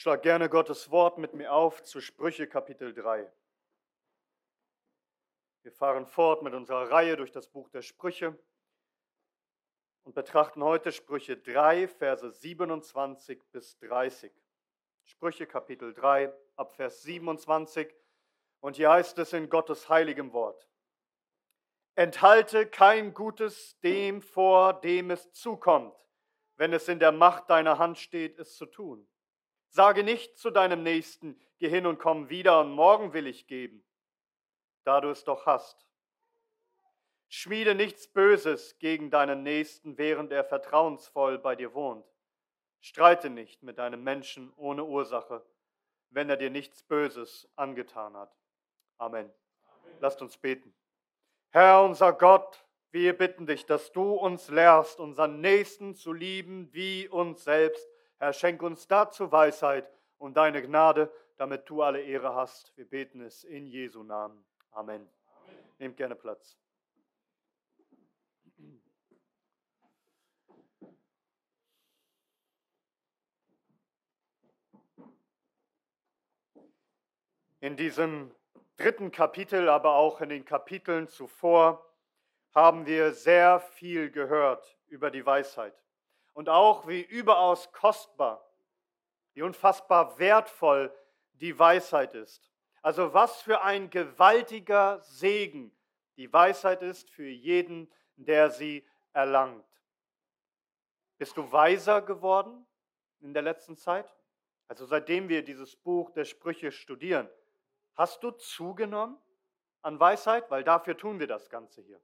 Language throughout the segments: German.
Schlag gerne Gottes Wort mit mir auf zu Sprüche Kapitel 3. Wir fahren fort mit unserer Reihe durch das Buch der Sprüche und betrachten heute Sprüche 3, Verse 27 bis 30. Sprüche Kapitel 3 ab Vers 27 und hier heißt es in Gottes heiligem Wort. Enthalte kein Gutes dem vor, dem es zukommt, wenn es in der Macht deiner Hand steht, es zu tun. Sage nicht zu deinem Nächsten, geh hin und komm wieder und morgen will ich geben, da du es doch hast. Schmiede nichts Böses gegen deinen Nächsten, während er vertrauensvoll bei dir wohnt. Streite nicht mit einem Menschen ohne Ursache, wenn er dir nichts Böses angetan hat. Amen. Amen. Lasst uns beten. Herr unser Gott, wir bitten dich, dass du uns lehrst, unseren Nächsten zu lieben wie uns selbst Herr, schenk uns dazu Weisheit und deine Gnade, damit du alle Ehre hast. Wir beten es in Jesu Namen. Amen. Amen. Nehmt gerne Platz. In diesem dritten Kapitel, aber auch in den Kapiteln zuvor, haben wir sehr viel gehört über die Weisheit und auch wie überaus kostbar, wie unfassbar wertvoll die Weisheit ist. Also was für ein gewaltiger Segen die Weisheit ist für jeden, der sie erlangt. Bist du weiser geworden in der letzten Zeit? Also seitdem wir dieses Buch der Sprüche studieren, hast du zugenommen an Weisheit? Weil dafür tun wir das Ganze hier.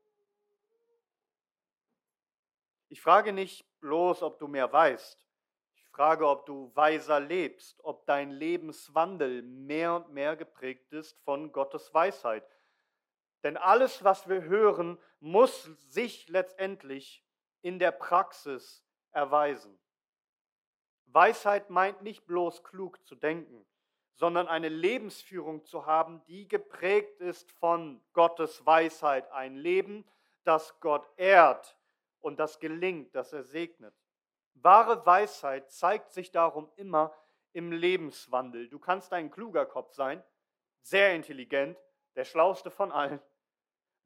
Ich frage nicht bloß, ob du mehr weißt. Ich frage, ob du weiser lebst, ob dein Lebenswandel mehr und mehr geprägt ist von Gottes Weisheit. Denn alles, was wir hören, muss sich letztendlich in der Praxis erweisen. Weisheit meint nicht bloß klug zu denken, sondern eine Lebensführung zu haben, die geprägt ist von Gottes Weisheit. Ein Leben, das Gott ehrt, und das gelingt, dass er segnet. Wahre Weisheit zeigt sich darum immer im Lebenswandel. Du kannst ein kluger Kopf sein, sehr intelligent, der schlauste von allen.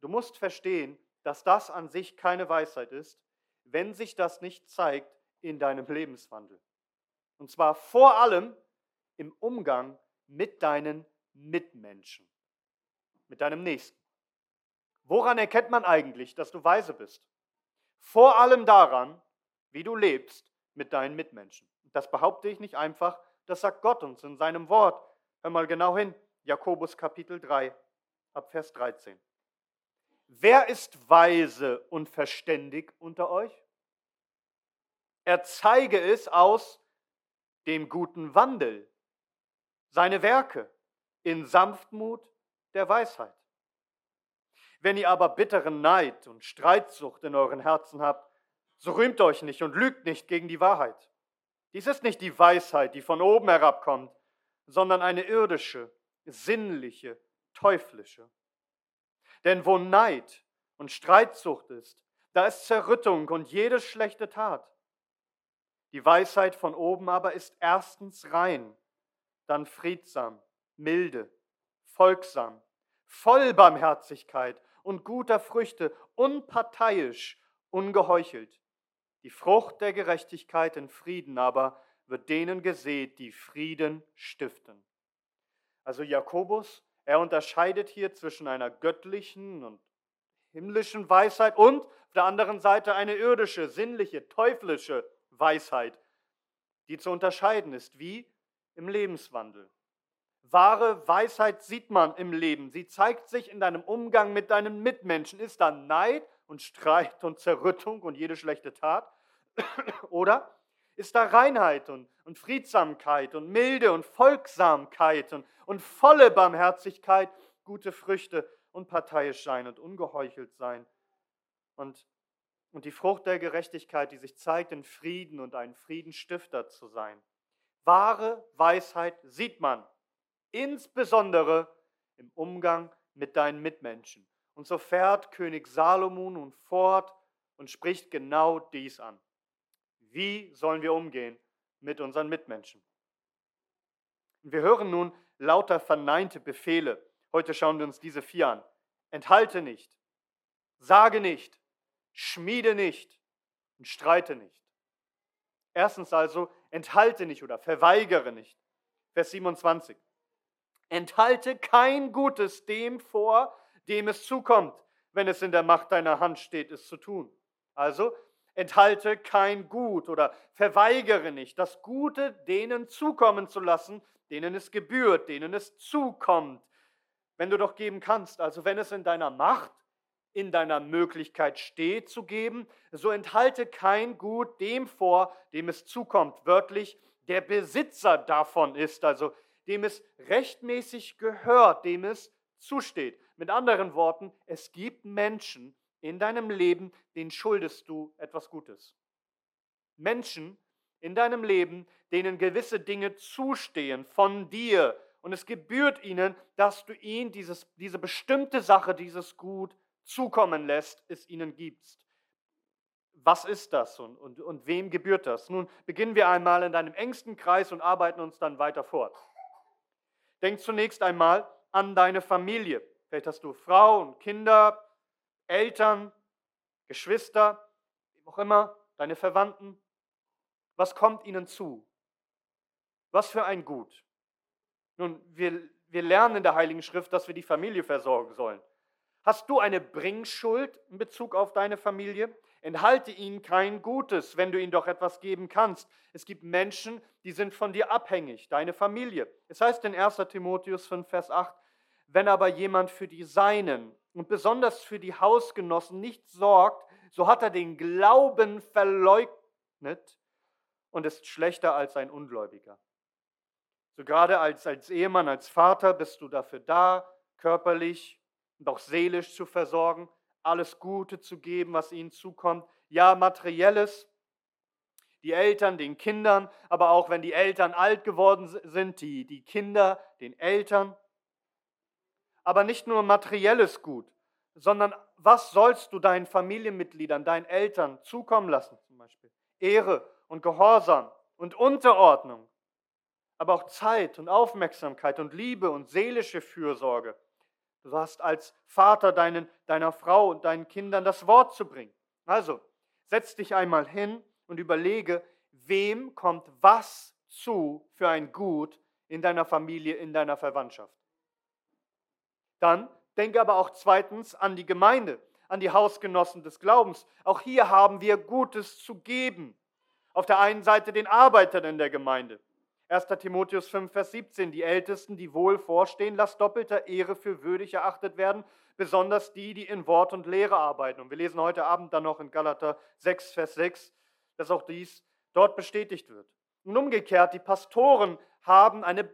Du musst verstehen, dass das an sich keine Weisheit ist, wenn sich das nicht zeigt in deinem Lebenswandel. Und zwar vor allem im Umgang mit deinen Mitmenschen, mit deinem Nächsten. Woran erkennt man eigentlich, dass du weise bist? Vor allem daran, wie du lebst mit deinen Mitmenschen. Das behaupte ich nicht einfach, das sagt Gott uns in seinem Wort. Hör mal genau hin, Jakobus Kapitel 3, ab Vers 13. Wer ist weise und verständig unter euch? Er zeige es aus dem guten Wandel, seine Werke in Sanftmut der Weisheit. Wenn ihr aber bitteren Neid und Streitsucht in euren Herzen habt, so rühmt euch nicht und lügt nicht gegen die Wahrheit. Dies ist nicht die Weisheit, die von oben herabkommt, sondern eine irdische, sinnliche, teuflische. Denn wo Neid und Streitsucht ist, da ist Zerrüttung und jede schlechte Tat. Die Weisheit von oben aber ist erstens rein, dann friedsam, milde, folgsam, voll Barmherzigkeit und guter Früchte, unparteiisch, ungeheuchelt. Die Frucht der Gerechtigkeit in Frieden aber wird denen gesät, die Frieden stiften. Also Jakobus, er unterscheidet hier zwischen einer göttlichen und himmlischen Weisheit und auf der anderen Seite eine irdische, sinnliche, teuflische Weisheit, die zu unterscheiden ist, wie im Lebenswandel. Wahre Weisheit sieht man im Leben. Sie zeigt sich in deinem Umgang mit deinen Mitmenschen. Ist da Neid und Streit und Zerrüttung und jede schlechte Tat? Oder ist da Reinheit und, und Friedsamkeit und Milde und Folgsamkeit und, und volle Barmherzigkeit, gute Früchte und parteiisch sein und ungeheuchelt sein? Und, und die Frucht der Gerechtigkeit, die sich zeigt in Frieden und ein Friedenstifter zu sein. Wahre Weisheit sieht man insbesondere im Umgang mit deinen Mitmenschen. Und so fährt König Salomon nun fort und spricht genau dies an. Wie sollen wir umgehen mit unseren Mitmenschen? Wir hören nun lauter verneinte Befehle. Heute schauen wir uns diese vier an. Enthalte nicht, sage nicht, schmiede nicht und streite nicht. Erstens also, enthalte nicht oder verweigere nicht. Vers 27. Enthalte kein Gutes dem vor, dem es zukommt, wenn es in der Macht deiner Hand steht, es zu tun. Also, enthalte kein Gut oder verweigere nicht, das Gute denen zukommen zu lassen, denen es gebührt, denen es zukommt, wenn du doch geben kannst. Also wenn es in deiner Macht, in deiner Möglichkeit steht zu geben, so enthalte kein Gut dem vor, dem es zukommt. Wörtlich, der Besitzer davon ist, also dem es rechtmäßig gehört, dem es zusteht. Mit anderen Worten, es gibt Menschen in deinem Leben, denen schuldest du etwas Gutes. Menschen in deinem Leben, denen gewisse Dinge zustehen von dir. Und es gebührt ihnen, dass du ihnen dieses, diese bestimmte Sache, dieses Gut zukommen lässt, es ihnen gibst. Was ist das und, und, und wem gebührt das? Nun beginnen wir einmal in deinem engsten Kreis und arbeiten uns dann weiter fort. Denk zunächst einmal an deine Familie. Vielleicht hast du Frau und Kinder, Eltern, Geschwister, wie auch immer, deine Verwandten. Was kommt ihnen zu? Was für ein Gut. Nun, wir, wir lernen in der Heiligen Schrift, dass wir die Familie versorgen sollen. Hast du eine Bringschuld in Bezug auf deine Familie? Enthalte ihnen kein Gutes, wenn du ihnen doch etwas geben kannst. Es gibt Menschen, die sind von dir abhängig, deine Familie. Es heißt in 1 Timotheus 5, Vers 8, wenn aber jemand für die Seinen und besonders für die Hausgenossen nicht sorgt, so hat er den Glauben verleugnet und ist schlechter als ein Ungläubiger. So gerade als, als Ehemann, als Vater bist du dafür da, körperlich und auch seelisch zu versorgen, alles Gute zu geben, was ihnen zukommt. Ja, materielles, die Eltern den Kindern, aber auch wenn die Eltern alt geworden sind, die, die Kinder den Eltern. Aber nicht nur materielles Gut, sondern was sollst du deinen Familienmitgliedern, deinen Eltern zukommen lassen zum Beispiel? Ehre und Gehorsam und Unterordnung, aber auch Zeit und Aufmerksamkeit und Liebe und seelische Fürsorge. Du hast als Vater deinen, deiner Frau und deinen Kindern das Wort zu bringen. Also, setz dich einmal hin und überlege, wem kommt was zu für ein Gut in deiner Familie, in deiner Verwandtschaft. Dann denke aber auch zweitens an die Gemeinde, an die Hausgenossen des Glaubens. Auch hier haben wir Gutes zu geben. Auf der einen Seite den Arbeitern in der Gemeinde. 1. Timotheus 5, Vers 17, die Ältesten, die wohl vorstehen, lass doppelter Ehre für würdig erachtet werden, besonders die, die in Wort und Lehre arbeiten. Und wir lesen heute Abend dann noch in Galater 6, Vers 6, dass auch dies dort bestätigt wird. Und umgekehrt, die Pastoren haben eine,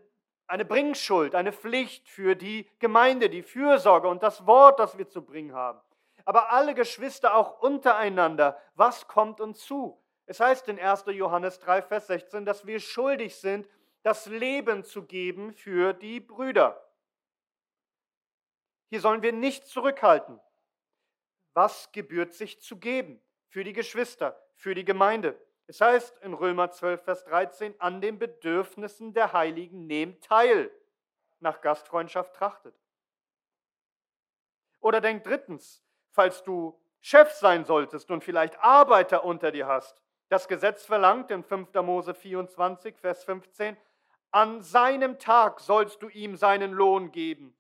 eine Bringschuld, eine Pflicht für die Gemeinde, die Fürsorge und das Wort, das wir zu bringen haben. Aber alle Geschwister auch untereinander, was kommt uns zu? Es heißt in 1. Johannes 3, Vers 16, dass wir schuldig sind, das Leben zu geben für die Brüder. Hier sollen wir nicht zurückhalten. Was gebührt sich zu geben für die Geschwister, für die Gemeinde? Es heißt in Römer 12, Vers 13, an den Bedürfnissen der Heiligen nehmt teil, nach Gastfreundschaft trachtet. Oder denkt drittens, falls du Chef sein solltest und vielleicht Arbeiter unter dir hast, das Gesetz verlangt in 5. Mose 24, Vers 15, an seinem Tag sollst du ihm seinen Lohn geben.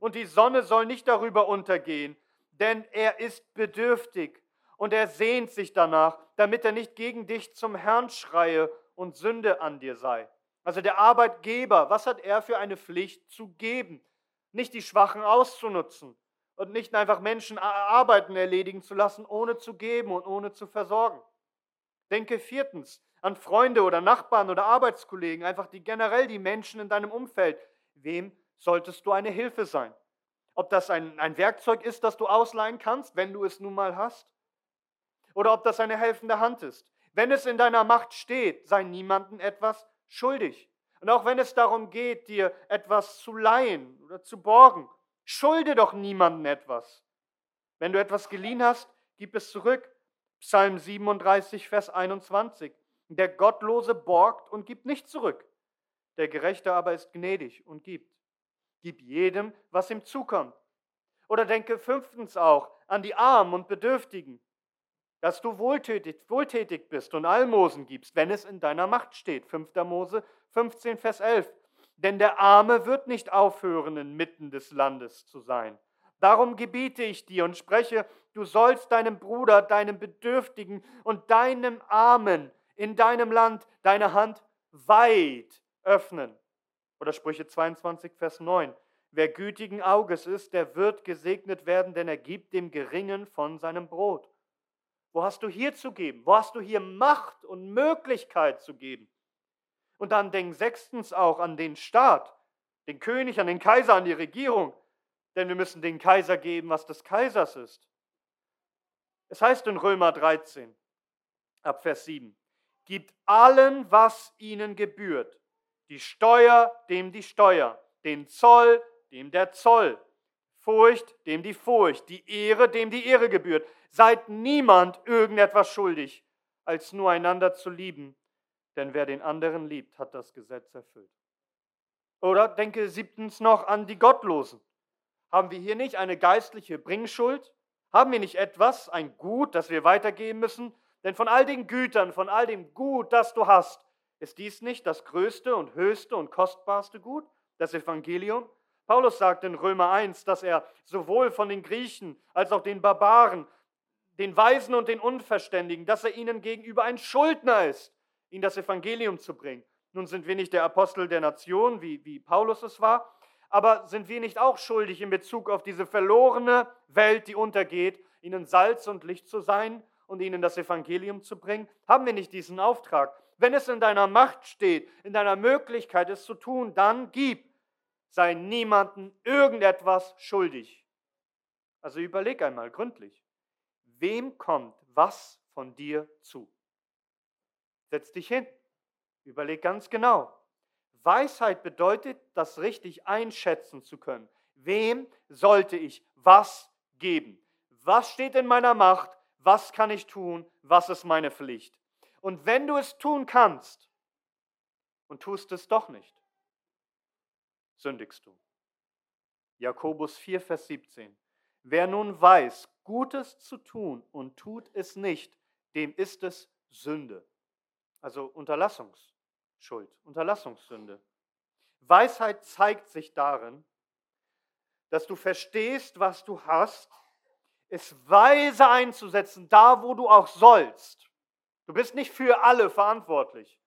Und die Sonne soll nicht darüber untergehen, denn er ist bedürftig und er sehnt sich danach, damit er nicht gegen dich zum Herrn schreie und Sünde an dir sei. Also der Arbeitgeber, was hat er für eine Pflicht zu geben? Nicht die Schwachen auszunutzen und nicht einfach Menschen Arbeiten erledigen zu lassen, ohne zu geben und ohne zu versorgen. Denke viertens an Freunde oder Nachbarn oder Arbeitskollegen, einfach die generell die Menschen in deinem Umfeld. Wem solltest du eine Hilfe sein? Ob das ein, ein Werkzeug ist, das du ausleihen kannst, wenn du es nun mal hast? Oder ob das eine helfende Hand ist. Wenn es in deiner Macht steht, sei niemandem etwas schuldig. Und auch wenn es darum geht, dir etwas zu leihen oder zu borgen, schulde doch niemandem etwas. Wenn du etwas geliehen hast, gib es zurück. Psalm 37, Vers 21. Der Gottlose borgt und gibt nicht zurück. Der Gerechte aber ist gnädig und gibt. Gib jedem, was ihm zukommt. Oder denke fünftens auch an die Armen und Bedürftigen, dass du wohltätig, wohltätig bist und Almosen gibst, wenn es in deiner Macht steht. 5. Mose 15, Vers 11. Denn der Arme wird nicht aufhören, inmitten des Landes zu sein. Darum gebiete ich dir und spreche, du sollst deinem Bruder, deinem Bedürftigen und deinem Armen in deinem Land deine Hand weit öffnen. Oder Sprüche 22, Vers 9. Wer gütigen Auges ist, der wird gesegnet werden, denn er gibt dem Geringen von seinem Brot. Wo hast du hier zu geben? Wo hast du hier Macht und Möglichkeit zu geben? Und dann denk sechstens auch an den Staat, den König, an den Kaiser, an die Regierung. Denn wir müssen den Kaiser geben, was des Kaisers ist. Es heißt in Römer 13, ab Vers 7, gibt allen, was ihnen gebührt. Die Steuer, dem die Steuer, den Zoll, dem der Zoll, Furcht, dem die Furcht, die Ehre, dem die Ehre gebührt. Seid niemand irgendetwas schuldig, als nur einander zu lieben, denn wer den anderen liebt, hat das Gesetz erfüllt. Oder denke siebtens noch an die Gottlosen. Haben wir hier nicht eine geistliche Bringschuld? Haben wir nicht etwas, ein Gut, das wir weitergeben müssen? Denn von all den Gütern, von all dem Gut, das du hast, ist dies nicht das größte und höchste und kostbarste Gut, das Evangelium? Paulus sagt in Römer 1, dass er sowohl von den Griechen als auch den Barbaren, den Weisen und den Unverständigen, dass er ihnen gegenüber ein Schuldner ist, ihnen das Evangelium zu bringen. Nun sind wir nicht der Apostel der Nation, wie, wie Paulus es war, aber sind wir nicht auch schuldig in Bezug auf diese verlorene Welt, die untergeht, ihnen Salz und Licht zu sein und ihnen das Evangelium zu bringen? Haben wir nicht diesen Auftrag? Wenn es in deiner Macht steht, in deiner Möglichkeit, es zu tun, dann gib. Sei niemanden irgendetwas schuldig. Also überleg einmal gründlich. Wem kommt was von dir zu? Setz dich hin. Überleg ganz genau. Weisheit bedeutet, das richtig einschätzen zu können. Wem sollte ich was geben? Was steht in meiner Macht? Was kann ich tun? Was ist meine Pflicht? Und wenn du es tun kannst und tust es doch nicht, sündigst du. Jakobus 4, Vers 17. Wer nun weiß, Gutes zu tun und tut es nicht, dem ist es Sünde. Also Unterlassungs. Schuld, Unterlassungssünde. Weisheit zeigt sich darin, dass du verstehst, was du hast, es weise einzusetzen, da wo du auch sollst. Du bist nicht für alle verantwortlich,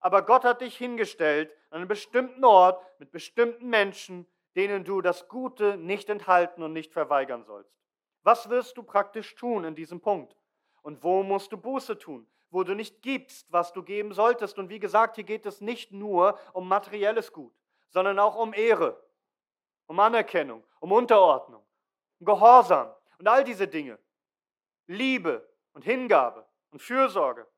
aber Gott hat dich hingestellt an einem bestimmten Ort mit bestimmten Menschen, denen du das Gute nicht enthalten und nicht verweigern sollst. Was wirst du praktisch tun in diesem Punkt? Und wo musst du Buße tun? Wo du nicht gibst, was du geben solltest. Und wie gesagt, hier geht es nicht nur um materielles Gut, sondern auch um Ehre, um Anerkennung, um Unterordnung, um Gehorsam und all diese Dinge. Liebe und Hingabe und Fürsorge.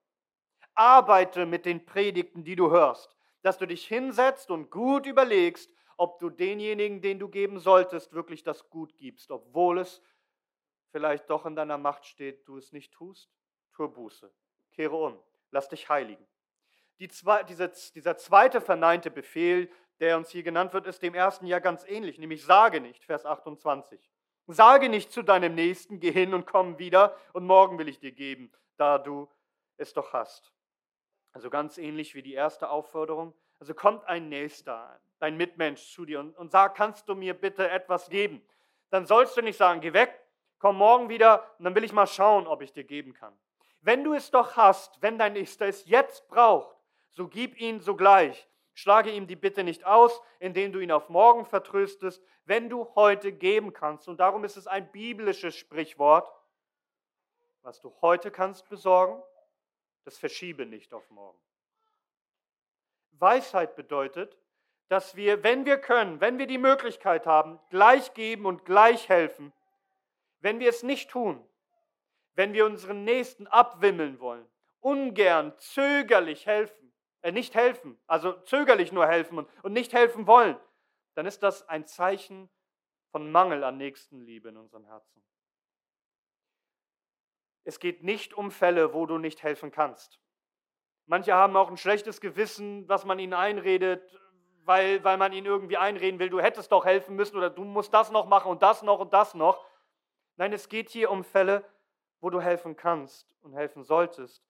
Arbeite mit den Predigten, die du hörst, dass du dich hinsetzt und gut überlegst, ob du denjenigen, den du geben solltest, wirklich das Gut gibst, obwohl es vielleicht doch in deiner Macht steht, du es nicht tust. Tue Buße kehre um, lass dich heiligen. Die zwei, diese, dieser zweite verneinte Befehl, der uns hier genannt wird, ist dem ersten ja ganz ähnlich, nämlich sage nicht, Vers 28. Sage nicht zu deinem Nächsten, geh hin und komm wieder und morgen will ich dir geben, da du es doch hast. Also ganz ähnlich wie die erste Aufforderung. Also kommt ein Nächster, dein Mitmensch zu dir und, und sagt, kannst du mir bitte etwas geben? Dann sollst du nicht sagen, geh weg, komm morgen wieder und dann will ich mal schauen, ob ich dir geben kann. Wenn du es doch hast, wenn dein Nächster es jetzt braucht, so gib ihn sogleich. Schlage ihm die Bitte nicht aus, indem du ihn auf morgen vertröstest, wenn du heute geben kannst. Und darum ist es ein biblisches Sprichwort. Was du heute kannst besorgen, das verschiebe nicht auf morgen. Weisheit bedeutet, dass wir, wenn wir können, wenn wir die Möglichkeit haben, gleich geben und gleich helfen. Wenn wir es nicht tun, wenn wir unseren Nächsten abwimmeln wollen, ungern, zögerlich helfen, äh, nicht helfen, also zögerlich nur helfen und, und nicht helfen wollen, dann ist das ein Zeichen von Mangel an Nächstenliebe in unserem Herzen. Es geht nicht um Fälle, wo du nicht helfen kannst. Manche haben auch ein schlechtes Gewissen, was man ihnen einredet, weil, weil man ihn irgendwie einreden will, du hättest doch helfen müssen oder du musst das noch machen und das noch und das noch. Nein, es geht hier um Fälle, wo du helfen kannst und helfen solltest,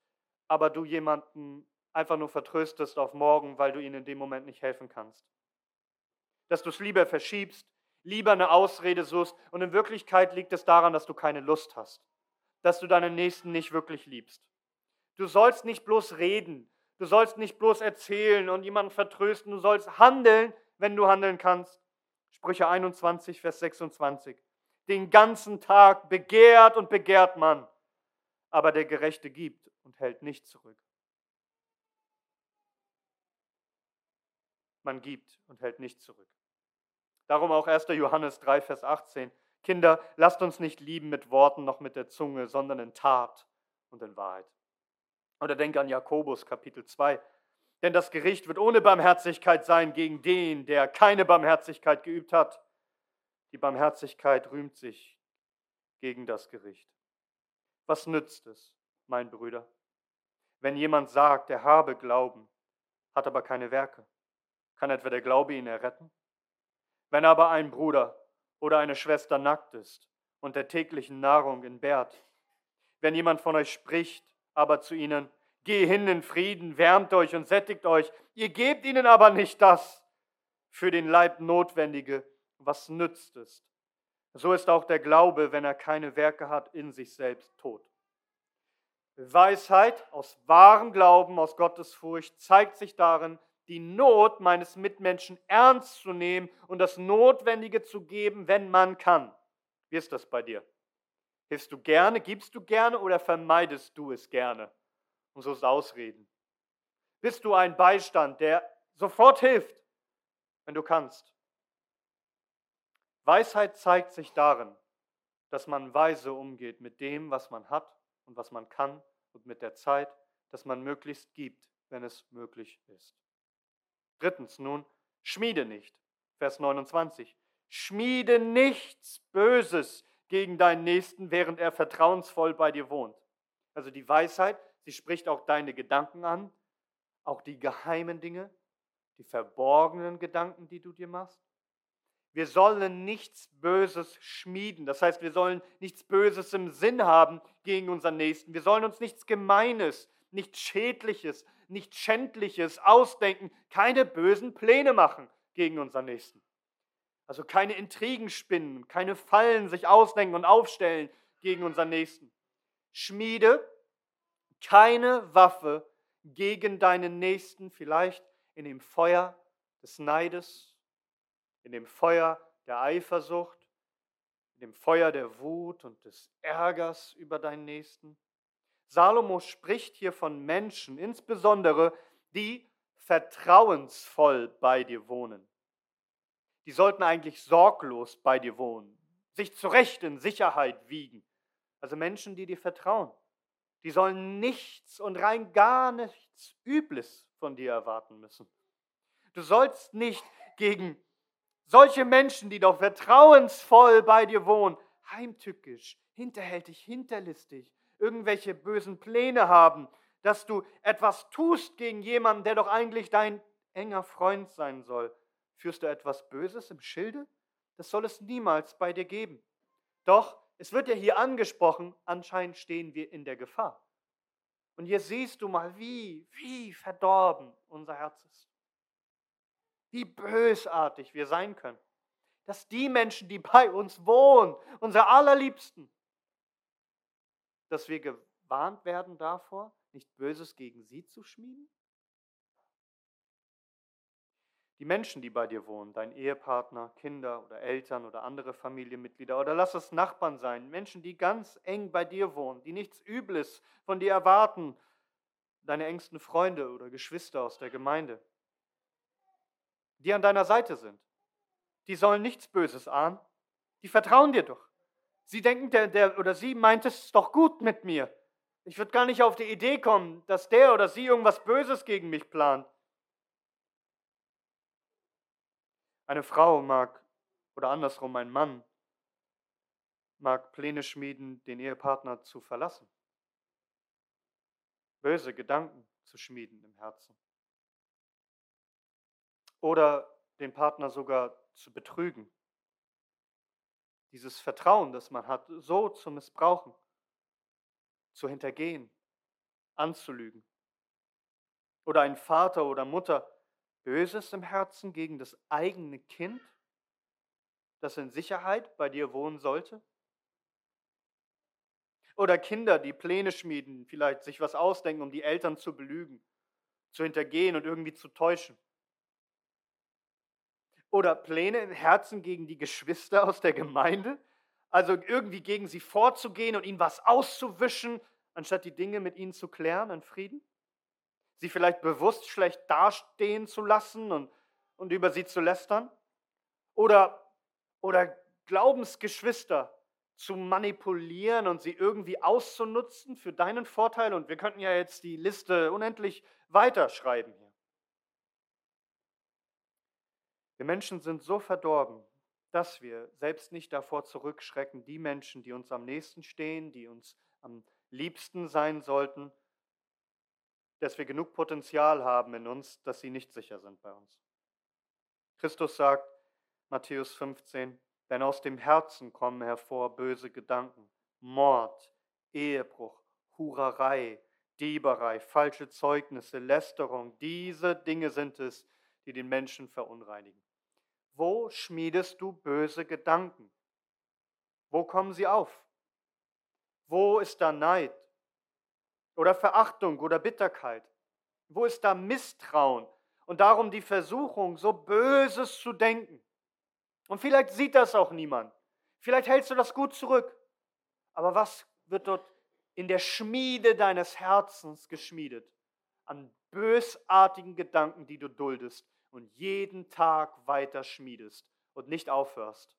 aber du jemanden einfach nur vertröstest auf morgen, weil du ihnen in dem Moment nicht helfen kannst. Dass du es lieber verschiebst, lieber eine Ausrede suchst und in Wirklichkeit liegt es daran, dass du keine Lust hast, dass du deinen Nächsten nicht wirklich liebst. Du sollst nicht bloß reden, du sollst nicht bloß erzählen und jemanden vertrösten, du sollst handeln, wenn du handeln kannst. Sprüche 21, Vers 26. Den ganzen Tag begehrt und begehrt man, aber der Gerechte gibt und hält nicht zurück. Man gibt und hält nicht zurück. Darum auch 1. Johannes 3, Vers 18. Kinder, lasst uns nicht lieben mit Worten noch mit der Zunge, sondern in Tat und in Wahrheit. Oder denke an Jakobus Kapitel 2. Denn das Gericht wird ohne Barmherzigkeit sein gegen den, der keine Barmherzigkeit geübt hat. Die Barmherzigkeit rühmt sich gegen das Gericht. Was nützt es, mein Brüder, wenn jemand sagt, er habe Glauben, hat aber keine Werke? Kann etwa der Glaube ihn erretten? Wenn aber ein Bruder oder eine Schwester nackt ist und der täglichen Nahrung entbehrt, wenn jemand von euch spricht, aber zu ihnen, geh hin in Frieden, wärmt euch und sättigt euch, ihr gebt ihnen aber nicht das für den Leib Notwendige, was nützt es? So ist auch der Glaube, wenn er keine Werke hat, in sich selbst tot. Weisheit aus wahrem Glauben, aus Gottes Furcht zeigt sich darin, die Not meines Mitmenschen ernst zu nehmen und das Notwendige zu geben, wenn man kann. Wie ist das bei dir? Hilfst du gerne, gibst du gerne oder vermeidest du es gerne? Und so ist Ausreden. Bist du ein Beistand, der sofort hilft, wenn du kannst? Weisheit zeigt sich darin, dass man weise umgeht mit dem, was man hat und was man kann und mit der Zeit, dass man möglichst gibt, wenn es möglich ist. Drittens nun, schmiede nicht. Vers 29. Schmiede nichts Böses gegen deinen Nächsten, während er vertrauensvoll bei dir wohnt. Also die Weisheit, sie spricht auch deine Gedanken an, auch die geheimen Dinge, die verborgenen Gedanken, die du dir machst. Wir sollen nichts Böses schmieden. Das heißt, wir sollen nichts Böses im Sinn haben gegen unseren Nächsten. Wir sollen uns nichts Gemeines, nichts Schädliches, nichts Schändliches ausdenken, keine bösen Pläne machen gegen unseren Nächsten. Also keine Intrigen spinnen, keine Fallen sich ausdenken und aufstellen gegen unseren Nächsten. Schmiede keine Waffe gegen deinen Nächsten, vielleicht in dem Feuer des Neides, in dem Feuer der Eifersucht, in dem Feuer der Wut und des Ärgers über deinen Nächsten. Salomo spricht hier von Menschen, insbesondere die vertrauensvoll bei dir wohnen. Die sollten eigentlich sorglos bei dir wohnen, sich zurecht in Sicherheit wiegen. Also Menschen, die dir vertrauen. Die sollen nichts und rein gar nichts Übles von dir erwarten müssen. Du sollst nicht gegen solche Menschen, die doch vertrauensvoll bei dir wohnen, heimtückisch, hinterhältig, hinterlistig, irgendwelche bösen Pläne haben, dass du etwas tust gegen jemanden, der doch eigentlich dein enger Freund sein soll. Führst du etwas Böses im Schilde? Das soll es niemals bei dir geben. Doch, es wird ja hier angesprochen, anscheinend stehen wir in der Gefahr. Und hier siehst du mal, wie, wie verdorben unser Herz ist wie bösartig wir sein können. Dass die Menschen, die bei uns wohnen, unsere allerliebsten, dass wir gewarnt werden davor, nicht Böses gegen sie zu schmieden? Die Menschen, die bei dir wohnen, dein Ehepartner, Kinder oder Eltern oder andere Familienmitglieder oder lass es Nachbarn sein, Menschen, die ganz eng bei dir wohnen, die nichts Übles von dir erwarten, deine engsten Freunde oder Geschwister aus der Gemeinde die an deiner Seite sind. Die sollen nichts Böses ahnen. Die vertrauen dir doch. Sie denken, der, der oder sie meint es doch gut mit mir. Ich würde gar nicht auf die Idee kommen, dass der oder sie irgendwas Böses gegen mich plant. Eine Frau mag, oder andersrum ein Mann, mag Pläne schmieden, den Ehepartner zu verlassen. Böse Gedanken zu schmieden im Herzen. Oder den Partner sogar zu betrügen. Dieses Vertrauen, das man hat, so zu missbrauchen, zu hintergehen, anzulügen. Oder ein Vater oder Mutter Böses im Herzen gegen das eigene Kind, das in Sicherheit bei dir wohnen sollte? Oder Kinder, die Pläne schmieden, vielleicht sich was ausdenken, um die Eltern zu belügen, zu hintergehen und irgendwie zu täuschen. Oder Pläne im Herzen gegen die Geschwister aus der Gemeinde, also irgendwie gegen sie vorzugehen und ihnen was auszuwischen, anstatt die Dinge mit ihnen zu klären in Frieden? Sie vielleicht bewusst schlecht dastehen zu lassen und, und über sie zu lästern? Oder, oder Glaubensgeschwister, zu manipulieren und sie irgendwie auszunutzen für deinen Vorteil. Und wir könnten ja jetzt die Liste unendlich weiterschreiben Wir Menschen sind so verdorben, dass wir selbst nicht davor zurückschrecken, die Menschen, die uns am nächsten stehen, die uns am liebsten sein sollten, dass wir genug Potenzial haben in uns, dass sie nicht sicher sind bei uns. Christus sagt, Matthäus 15, denn aus dem Herzen kommen hervor böse Gedanken, Mord, Ehebruch, Hurerei, Dieberei, falsche Zeugnisse, Lästerung. Diese Dinge sind es, die den Menschen verunreinigen. Wo schmiedest du böse Gedanken? Wo kommen sie auf? Wo ist da Neid oder Verachtung oder Bitterkeit? Wo ist da Misstrauen und darum die Versuchung, so Böses zu denken? Und vielleicht sieht das auch niemand. Vielleicht hältst du das gut zurück. Aber was wird dort in der Schmiede deines Herzens geschmiedet? An bösartigen Gedanken, die du duldest und jeden Tag weiter schmiedest und nicht aufhörst.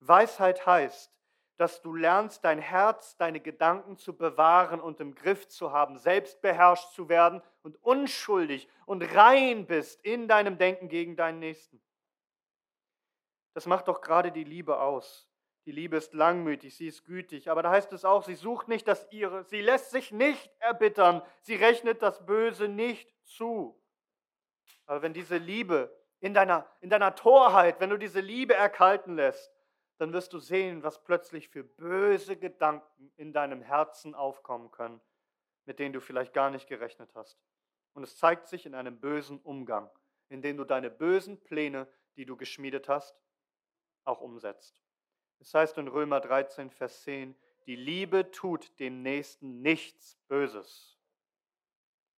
Weisheit heißt, dass du lernst, dein Herz, deine Gedanken zu bewahren und im Griff zu haben, selbst beherrscht zu werden und unschuldig und rein bist in deinem Denken gegen deinen Nächsten. Das macht doch gerade die Liebe aus. Die Liebe ist langmütig, sie ist gütig, aber da heißt es auch, sie sucht nicht das ihre, sie lässt sich nicht erbittern, sie rechnet das Böse nicht zu. Aber wenn diese Liebe in deiner, in deiner Torheit, wenn du diese Liebe erkalten lässt, dann wirst du sehen, was plötzlich für böse Gedanken in deinem Herzen aufkommen können, mit denen du vielleicht gar nicht gerechnet hast. Und es zeigt sich in einem bösen Umgang, in dem du deine bösen Pläne, die du geschmiedet hast, auch umsetzt. Es heißt in Römer 13, Vers 10, die Liebe tut dem Nächsten nichts Böses.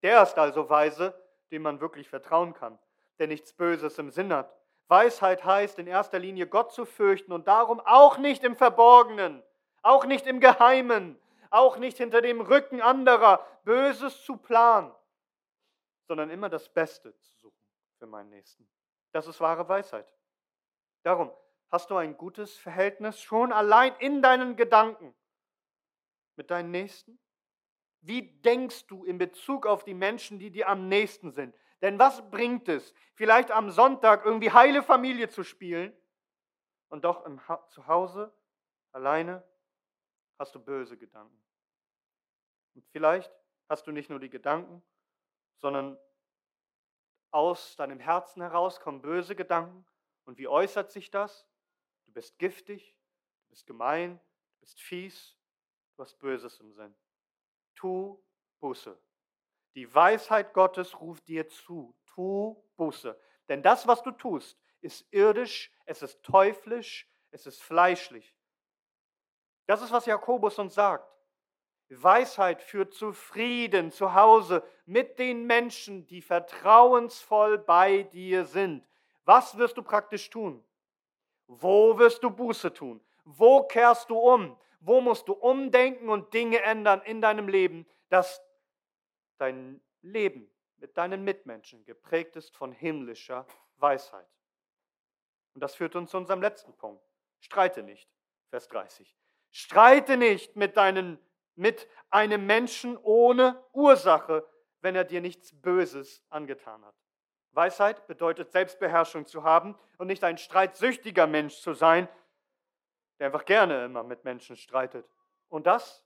Der ist also weise, dem man wirklich vertrauen kann, der nichts Böses im Sinn hat, Weisheit heißt in erster Linie Gott zu fürchten und darum auch nicht im Verborgenen, auch nicht im Geheimen, auch nicht hinter dem Rücken anderer Böses zu planen, sondern immer das Beste zu suchen für meinen Nächsten. Das ist wahre Weisheit. Darum hast du ein gutes Verhältnis schon allein in deinen Gedanken mit deinen Nächsten? Wie denkst du in Bezug auf die Menschen, die dir am nächsten sind? Denn was bringt es, vielleicht am Sonntag irgendwie heile Familie zu spielen und doch im ha zu Hause alleine hast du böse Gedanken. Und vielleicht hast du nicht nur die Gedanken, sondern aus deinem Herzen heraus kommen böse Gedanken. Und wie äußert sich das? Du bist giftig, du bist gemein, du bist fies, du hast Böses im Sinn. Tu Buße. Die Weisheit Gottes ruft dir zu, tu Buße. Denn das, was du tust, ist irdisch, es ist teuflisch, es ist fleischlich. Das ist, was Jakobus uns sagt. Weisheit führt zu Frieden zu Hause mit den Menschen, die vertrauensvoll bei dir sind. Was wirst du praktisch tun? Wo wirst du Buße tun? Wo kehrst du um? Wo musst du umdenken und Dinge ändern in deinem Leben, dass dein Leben mit deinen Mitmenschen geprägt ist von himmlischer Weisheit. Und das führt uns zu unserem letzten Punkt. Streite nicht, Vers 30. Streite nicht mit, deinen, mit einem Menschen ohne Ursache, wenn er dir nichts Böses angetan hat. Weisheit bedeutet Selbstbeherrschung zu haben und nicht ein streitsüchtiger Mensch zu sein, der einfach gerne immer mit Menschen streitet. Und das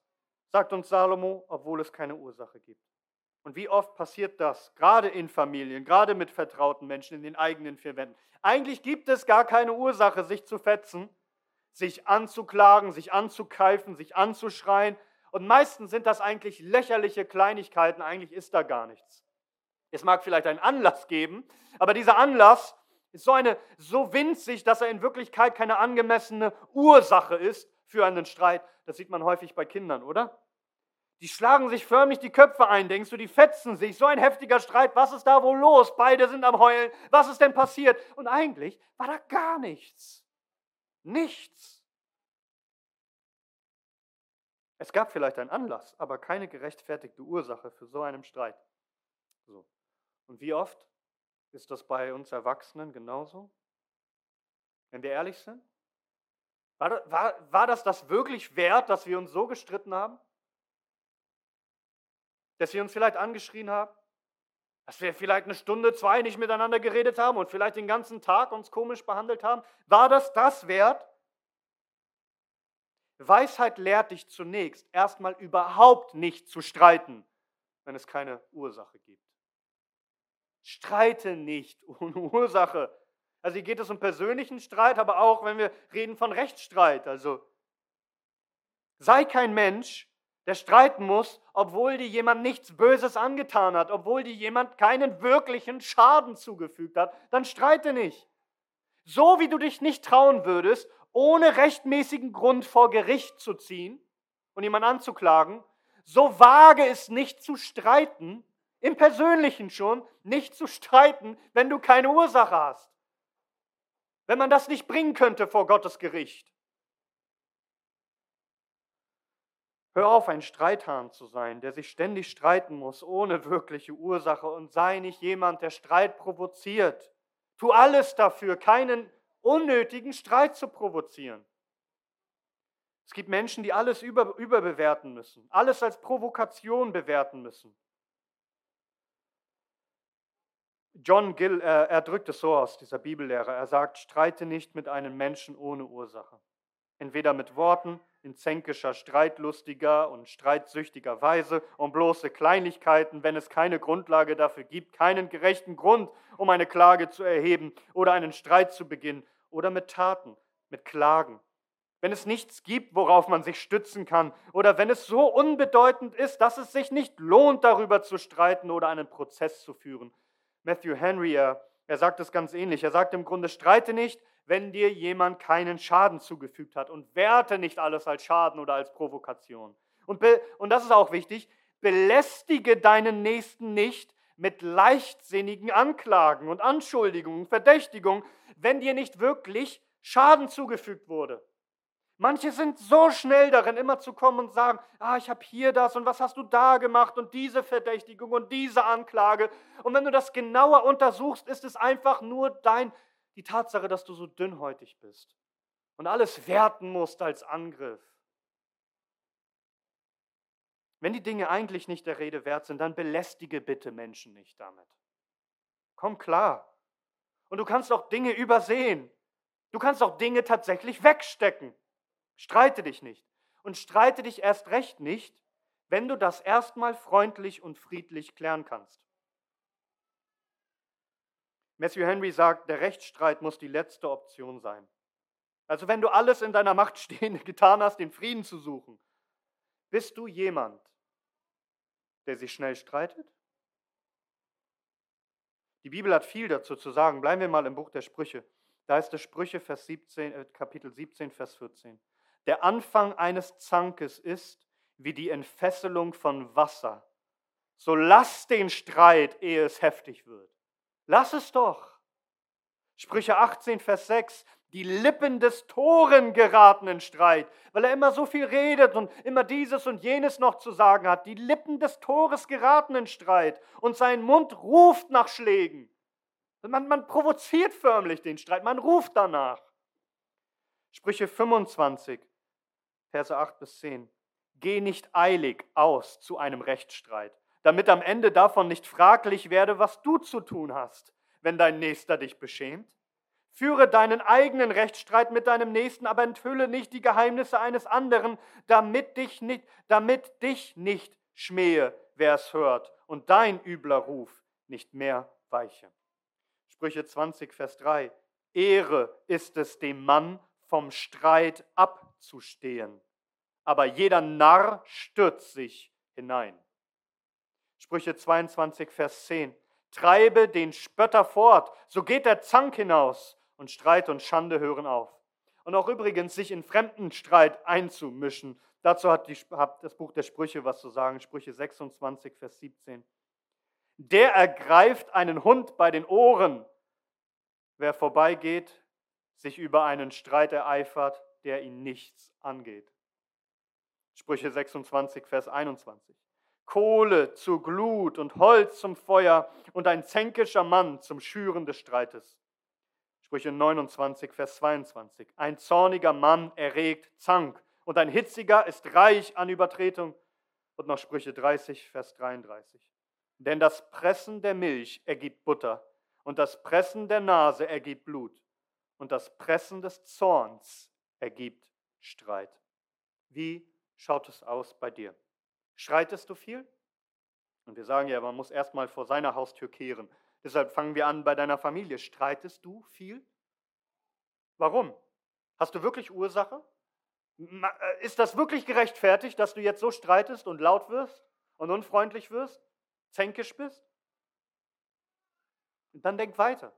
sagt uns Salomo, obwohl es keine Ursache gibt. Und wie oft passiert das, gerade in Familien, gerade mit vertrauten Menschen in den eigenen vier Wänden? Eigentlich gibt es gar keine Ursache, sich zu fetzen, sich anzuklagen, sich anzukeifen, sich anzuschreien. Und meistens sind das eigentlich lächerliche Kleinigkeiten, eigentlich ist da gar nichts. Es mag vielleicht einen Anlass geben, aber dieser Anlass ist so, eine, so winzig, dass er in Wirklichkeit keine angemessene Ursache ist für einen Streit. Das sieht man häufig bei Kindern, oder? Die schlagen sich förmlich die Köpfe ein, denkst du, die fetzen sich. So ein heftiger Streit, was ist da wohl los? Beide sind am Heulen. Was ist denn passiert? Und eigentlich war da gar nichts. Nichts. Es gab vielleicht einen Anlass, aber keine gerechtfertigte Ursache für so einen Streit. So. Und wie oft ist das bei uns Erwachsenen genauso? Wenn wir ehrlich sind? War, war, war das das wirklich wert, dass wir uns so gestritten haben? Dass wir uns vielleicht angeschrien haben? Dass wir vielleicht eine Stunde, zwei nicht miteinander geredet haben und vielleicht den ganzen Tag uns komisch behandelt haben? War das das wert? Weisheit lehrt dich zunächst, erstmal überhaupt nicht zu streiten, wenn es keine Ursache gibt. Streite nicht ohne Ursache. Also hier geht es um persönlichen Streit, aber auch, wenn wir reden von Rechtsstreit. Also sei kein Mensch, der streiten muss, obwohl dir jemand nichts Böses angetan hat, obwohl dir jemand keinen wirklichen Schaden zugefügt hat, dann streite nicht. So wie du dich nicht trauen würdest, ohne rechtmäßigen Grund vor Gericht zu ziehen und jemanden anzuklagen, so wage es nicht zu streiten, im Persönlichen schon, nicht zu streiten, wenn du keine Ursache hast. Wenn man das nicht bringen könnte vor Gottes Gericht. Hör auf, ein Streithahn zu sein, der sich ständig streiten muss, ohne wirkliche Ursache, und sei nicht jemand, der Streit provoziert. Tu alles dafür, keinen unnötigen Streit zu provozieren. Es gibt Menschen, die alles über, überbewerten müssen, alles als Provokation bewerten müssen. John Gill, er, er drückt es so aus, dieser Bibellehrer. Er sagt, streite nicht mit einem Menschen ohne Ursache. Entweder mit Worten, in zänkischer, streitlustiger und streitsüchtiger Weise, um bloße Kleinigkeiten, wenn es keine Grundlage dafür gibt, keinen gerechten Grund, um eine Klage zu erheben oder einen Streit zu beginnen, oder mit Taten, mit Klagen. Wenn es nichts gibt, worauf man sich stützen kann, oder wenn es so unbedeutend ist, dass es sich nicht lohnt, darüber zu streiten oder einen Prozess zu führen. Matthew Henry, er, er sagt es ganz ähnlich. Er sagt im Grunde, streite nicht, wenn dir jemand keinen Schaden zugefügt hat und werte nicht alles als Schaden oder als Provokation. Und, und das ist auch wichtig, belästige deinen Nächsten nicht mit leichtsinnigen Anklagen und Anschuldigungen, Verdächtigungen, wenn dir nicht wirklich Schaden zugefügt wurde. Manche sind so schnell darin, immer zu kommen und sagen, ah, ich habe hier das und was hast du da gemacht und diese Verdächtigung und diese Anklage. Und wenn du das genauer untersuchst, ist es einfach nur dein die Tatsache, dass du so dünnhäutig bist und alles werten musst als Angriff. Wenn die Dinge eigentlich nicht der Rede wert sind, dann belästige bitte Menschen nicht damit. Komm klar. Und du kannst auch Dinge übersehen. Du kannst auch Dinge tatsächlich wegstecken. Streite dich nicht. Und streite dich erst recht nicht, wenn du das erstmal freundlich und friedlich klären kannst. Matthew Henry sagt, der Rechtsstreit muss die letzte Option sein. Also wenn du alles in deiner Macht Stehende getan hast, den Frieden zu suchen, bist du jemand, der sich schnell streitet? Die Bibel hat viel dazu zu sagen. Bleiben wir mal im Buch der Sprüche. Da ist der Sprüche, Vers 17, äh, Kapitel 17, Vers 14. Der Anfang eines Zankes ist wie die Entfesselung von Wasser. So lass den Streit, ehe es heftig wird. Lass es doch. Sprüche 18, Vers 6. Die Lippen des Toren geraten in Streit, weil er immer so viel redet und immer dieses und jenes noch zu sagen hat. Die Lippen des Tores geraten in Streit und sein Mund ruft nach Schlägen. Man, man provoziert förmlich den Streit, man ruft danach. Sprüche 25, Verse 8 bis 10. Geh nicht eilig aus zu einem Rechtsstreit, damit am Ende davon nicht fraglich werde, was du zu tun hast, wenn dein Nächster dich beschämt. Führe deinen eigenen Rechtsstreit mit deinem Nächsten, aber enthülle nicht die Geheimnisse eines anderen, damit dich nicht, damit dich nicht schmähe, wer es hört, und dein übler Ruf nicht mehr weiche. Sprüche 20, Vers 3. Ehre ist es dem Mann, vom Streit abzustehen, aber jeder Narr stürzt sich hinein. Sprüche 22, Vers 10. Treibe den Spötter fort, so geht der Zank hinaus und Streit und Schande hören auf. Und auch übrigens sich in fremden Streit einzumischen. Dazu hat, die, hat das Buch der Sprüche was zu sagen, Sprüche 26, Vers 17. Der ergreift einen Hund bei den Ohren, wer vorbeigeht, sich über einen Streit ereifert, der ihn nichts angeht. Sprüche 26, Vers 21. Kohle zur Glut und Holz zum Feuer und ein zänkischer Mann zum Schüren des Streites. Sprüche 29, Vers 22. Ein zorniger Mann erregt Zank und ein hitziger ist reich an Übertretung. Und noch Sprüche 30, Vers 33. Denn das Pressen der Milch ergibt Butter und das Pressen der Nase ergibt Blut und das Pressen des Zorns ergibt Streit. Wie schaut es aus bei dir? Streitest du viel? Und wir sagen ja, man muss erstmal vor seiner Haustür kehren. Deshalb fangen wir an bei deiner Familie. Streitest du viel? Warum? Hast du wirklich Ursache? Äh, ist das wirklich gerechtfertigt, dass du jetzt so streitest und laut wirst und unfreundlich wirst, zänkisch bist? Und dann denk weiter.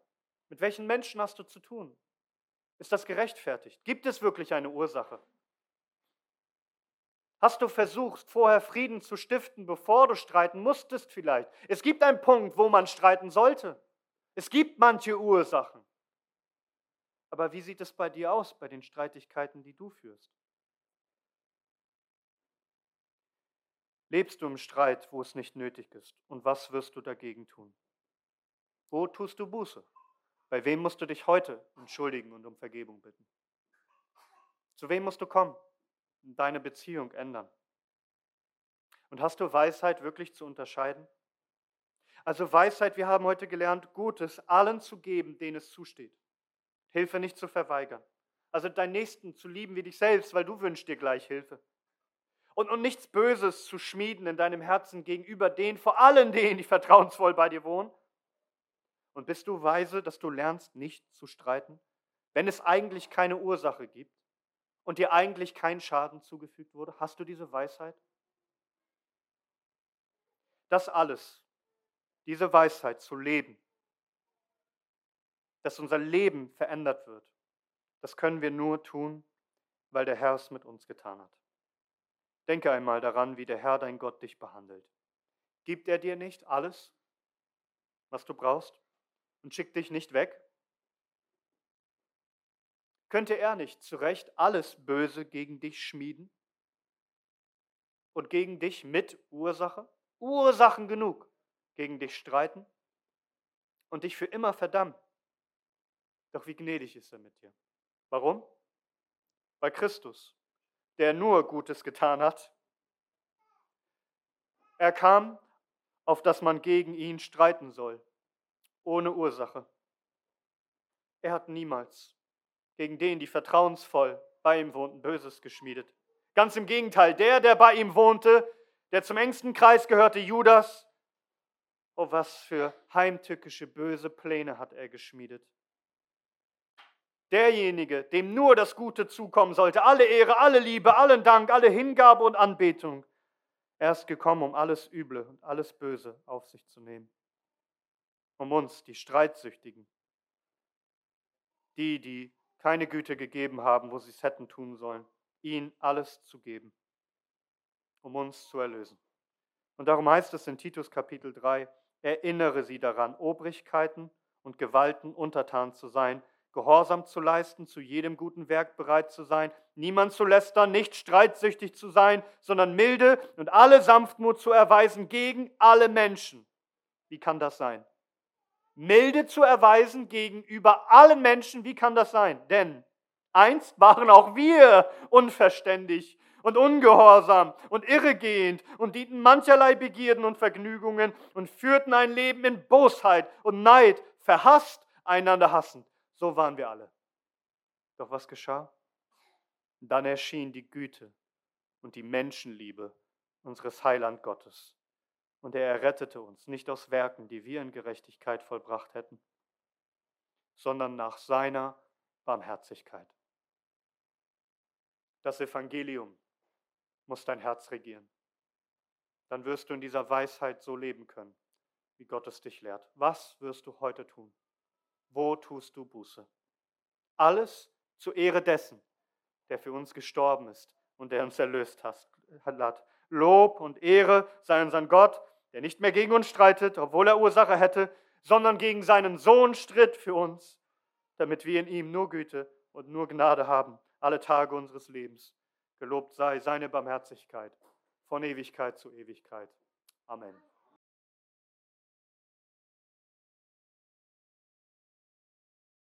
Mit welchen Menschen hast du zu tun? Ist das gerechtfertigt? Gibt es wirklich eine Ursache? Hast du versucht, vorher Frieden zu stiften, bevor du streiten musstest vielleicht? Es gibt einen Punkt, wo man streiten sollte. Es gibt manche Ursachen. Aber wie sieht es bei dir aus, bei den Streitigkeiten, die du führst? Lebst du im Streit, wo es nicht nötig ist? Und was wirst du dagegen tun? Wo tust du Buße? Bei wem musst du dich heute entschuldigen und um Vergebung bitten? Zu wem musst du kommen? deine Beziehung ändern? Und hast du Weisheit wirklich zu unterscheiden? Also Weisheit, wir haben heute gelernt, Gutes allen zu geben, denen es zusteht. Hilfe nicht zu verweigern. Also deinen Nächsten zu lieben wie dich selbst, weil du wünschst dir gleich Hilfe. Und, und nichts Böses zu schmieden in deinem Herzen gegenüber denen, vor allem denen, die vertrauensvoll bei dir wohnen. Und bist du weise, dass du lernst, nicht zu streiten, wenn es eigentlich keine Ursache gibt? und dir eigentlich kein Schaden zugefügt wurde? Hast du diese Weisheit? Das alles, diese Weisheit zu leben, dass unser Leben verändert wird, das können wir nur tun, weil der Herr es mit uns getan hat. Denke einmal daran, wie der Herr dein Gott dich behandelt. Gibt er dir nicht alles, was du brauchst und schickt dich nicht weg? Könnte er nicht zu Recht alles Böse gegen dich schmieden? Und gegen dich mit Ursache? Ursachen genug gegen dich streiten und dich für immer verdammen. Doch wie gnädig ist er mit dir. Warum? Weil Christus, der nur Gutes getan hat, er kam, auf dass man gegen ihn streiten soll, ohne Ursache. Er hat niemals gegen den, die vertrauensvoll bei ihm wohnten, Böses geschmiedet. Ganz im Gegenteil, der, der bei ihm wohnte, der zum engsten Kreis gehörte, Judas, oh, was für heimtückische, böse Pläne hat er geschmiedet. Derjenige, dem nur das Gute zukommen sollte, alle Ehre, alle Liebe, allen Dank, alle Hingabe und Anbetung. Er ist gekommen, um alles Üble und alles Böse auf sich zu nehmen. Um uns, die Streitsüchtigen, die, die keine Güte gegeben haben, wo sie es hätten tun sollen, ihn alles zu geben, um uns zu erlösen. Und darum heißt es in Titus Kapitel 3, erinnere sie daran, Obrigkeiten und Gewalten untertan zu sein, Gehorsam zu leisten, zu jedem guten Werk bereit zu sein, niemand zu lästern, nicht streitsüchtig zu sein, sondern milde und alle Sanftmut zu erweisen gegen alle Menschen. Wie kann das sein? Milde zu erweisen gegenüber allen Menschen. Wie kann das sein? Denn einst waren auch wir unverständig und ungehorsam und irregehend und dienten mancherlei Begierden und Vergnügungen und führten ein Leben in Bosheit und Neid, verhasst, einander hassend. So waren wir alle. Doch was geschah? Dann erschien die Güte und die Menschenliebe unseres Heiland Gottes Und er errettete uns nicht aus Werken, die wir in Gerechtigkeit vollbracht hätten, sondern nach seiner Barmherzigkeit. Das Evangelium muss dein Herz regieren. Dann wirst du in dieser Weisheit so leben können, wie Gott es dich lehrt. Was wirst du heute tun? Wo tust du Buße? Alles zur Ehre dessen, der für uns gestorben ist und der uns erlöst hat. Lob und Ehre sei unseren Gott, der nicht mehr gegen uns streitet, obwohl er Ursache hätte, sondern gegen seinen Sohn stritt für uns, damit wir in ihm nur Güte und nur Gnade haben, alle Tage unseres Lebens. Gelobt sei seine Barmherzigkeit von Ewigkeit zu Ewigkeit. Amen.